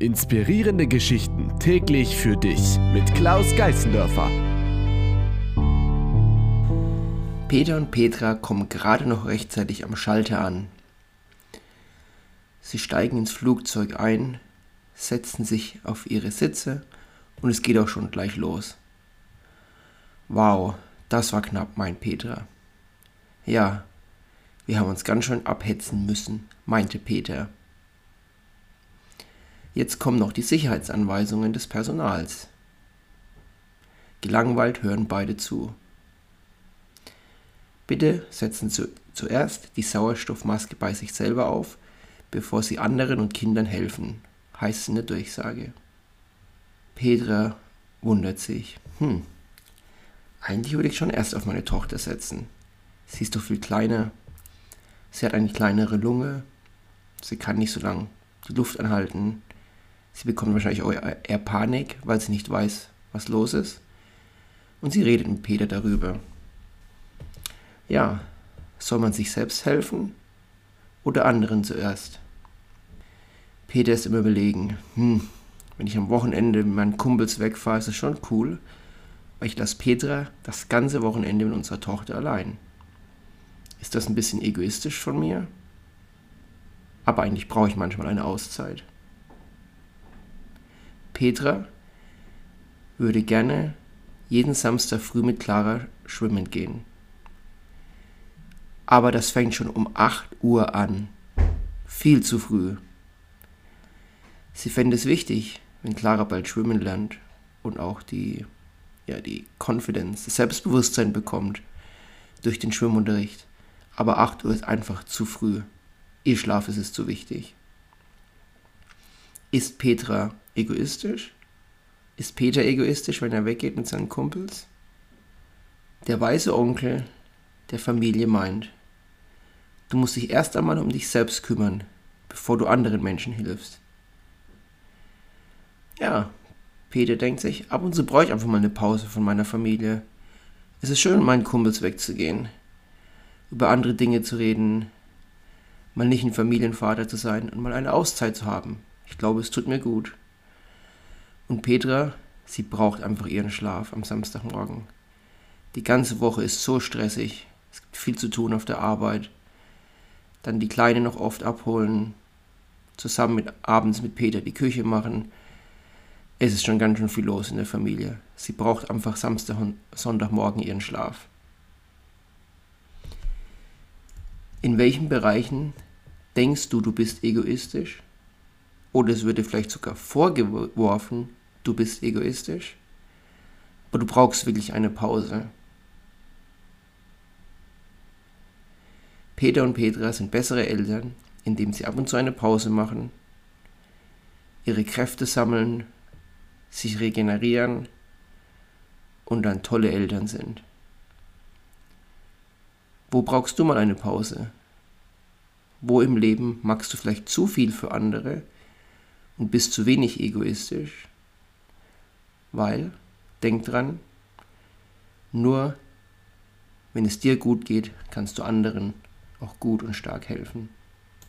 Inspirierende Geschichten täglich für dich mit Klaus Geißendörfer. Peter und Petra kommen gerade noch rechtzeitig am Schalter an. Sie steigen ins Flugzeug ein, setzen sich auf ihre Sitze und es geht auch schon gleich los. Wow, das war knapp, meint Petra. Ja, wir haben uns ganz schön abhetzen müssen, meinte Peter. Jetzt kommen noch die Sicherheitsanweisungen des Personals. Gelangweilt hören beide zu. Bitte setzen zu, zuerst die Sauerstoffmaske bei sich selber auf, bevor Sie anderen und Kindern helfen, heißt es in der Durchsage. Petra wundert sich. Hm, eigentlich würde ich schon erst auf meine Tochter setzen. Sie ist doch viel kleiner. Sie hat eine kleinere Lunge. Sie kann nicht so lang die Luft anhalten. Sie bekommt wahrscheinlich auch eher Panik, weil sie nicht weiß, was los ist. Und sie redet mit Peter darüber. Ja, soll man sich selbst helfen oder anderen zuerst? Peter ist immer überlegen, hm, wenn ich am Wochenende mit meinen Kumpels wegfahre, ist das schon cool, weil ich lasse Petra das ganze Wochenende mit unserer Tochter allein. Ist das ein bisschen egoistisch von mir? Aber eigentlich brauche ich manchmal eine Auszeit. Petra würde gerne jeden Samstag früh mit Clara schwimmen gehen. Aber das fängt schon um 8 Uhr an. Viel zu früh. Sie fände es wichtig, wenn Clara bald schwimmen lernt und auch die, ja, die Confidence, das Selbstbewusstsein bekommt durch den Schwimmunterricht. Aber 8 Uhr ist einfach zu früh. Ihr Schlaf ist es zu wichtig. Ist Petra egoistisch? Ist Peter egoistisch, wenn er weggeht mit seinen Kumpels? Der weise Onkel der Familie meint, du musst dich erst einmal um dich selbst kümmern, bevor du anderen Menschen hilfst. Ja, Peter denkt sich, ab und zu brauche ich einfach mal eine Pause von meiner Familie. Es ist schön, mit meinen Kumpels wegzugehen, über andere Dinge zu reden, mal nicht ein Familienvater zu sein und mal eine Auszeit zu haben. Ich glaube, es tut mir gut. Und Petra, sie braucht einfach ihren Schlaf am Samstagmorgen. Die ganze Woche ist so stressig. Es gibt viel zu tun auf der Arbeit. Dann die Kleine noch oft abholen. Zusammen mit abends mit Peter die Küche machen. Es ist schon ganz schön viel los in der Familie. Sie braucht einfach Samstag und Sonntagmorgen ihren Schlaf. In welchen Bereichen denkst du, du bist egoistisch? Oder es würde vielleicht sogar vorgeworfen, du bist egoistisch, aber du brauchst wirklich eine Pause. Peter und Petra sind bessere Eltern, indem sie ab und zu eine Pause machen, ihre Kräfte sammeln, sich regenerieren und dann tolle Eltern sind. Wo brauchst du mal eine Pause? Wo im Leben magst du vielleicht zu viel für andere und bist zu wenig egoistisch? Weil, denk dran, nur wenn es dir gut geht, kannst du anderen auch gut und stark helfen.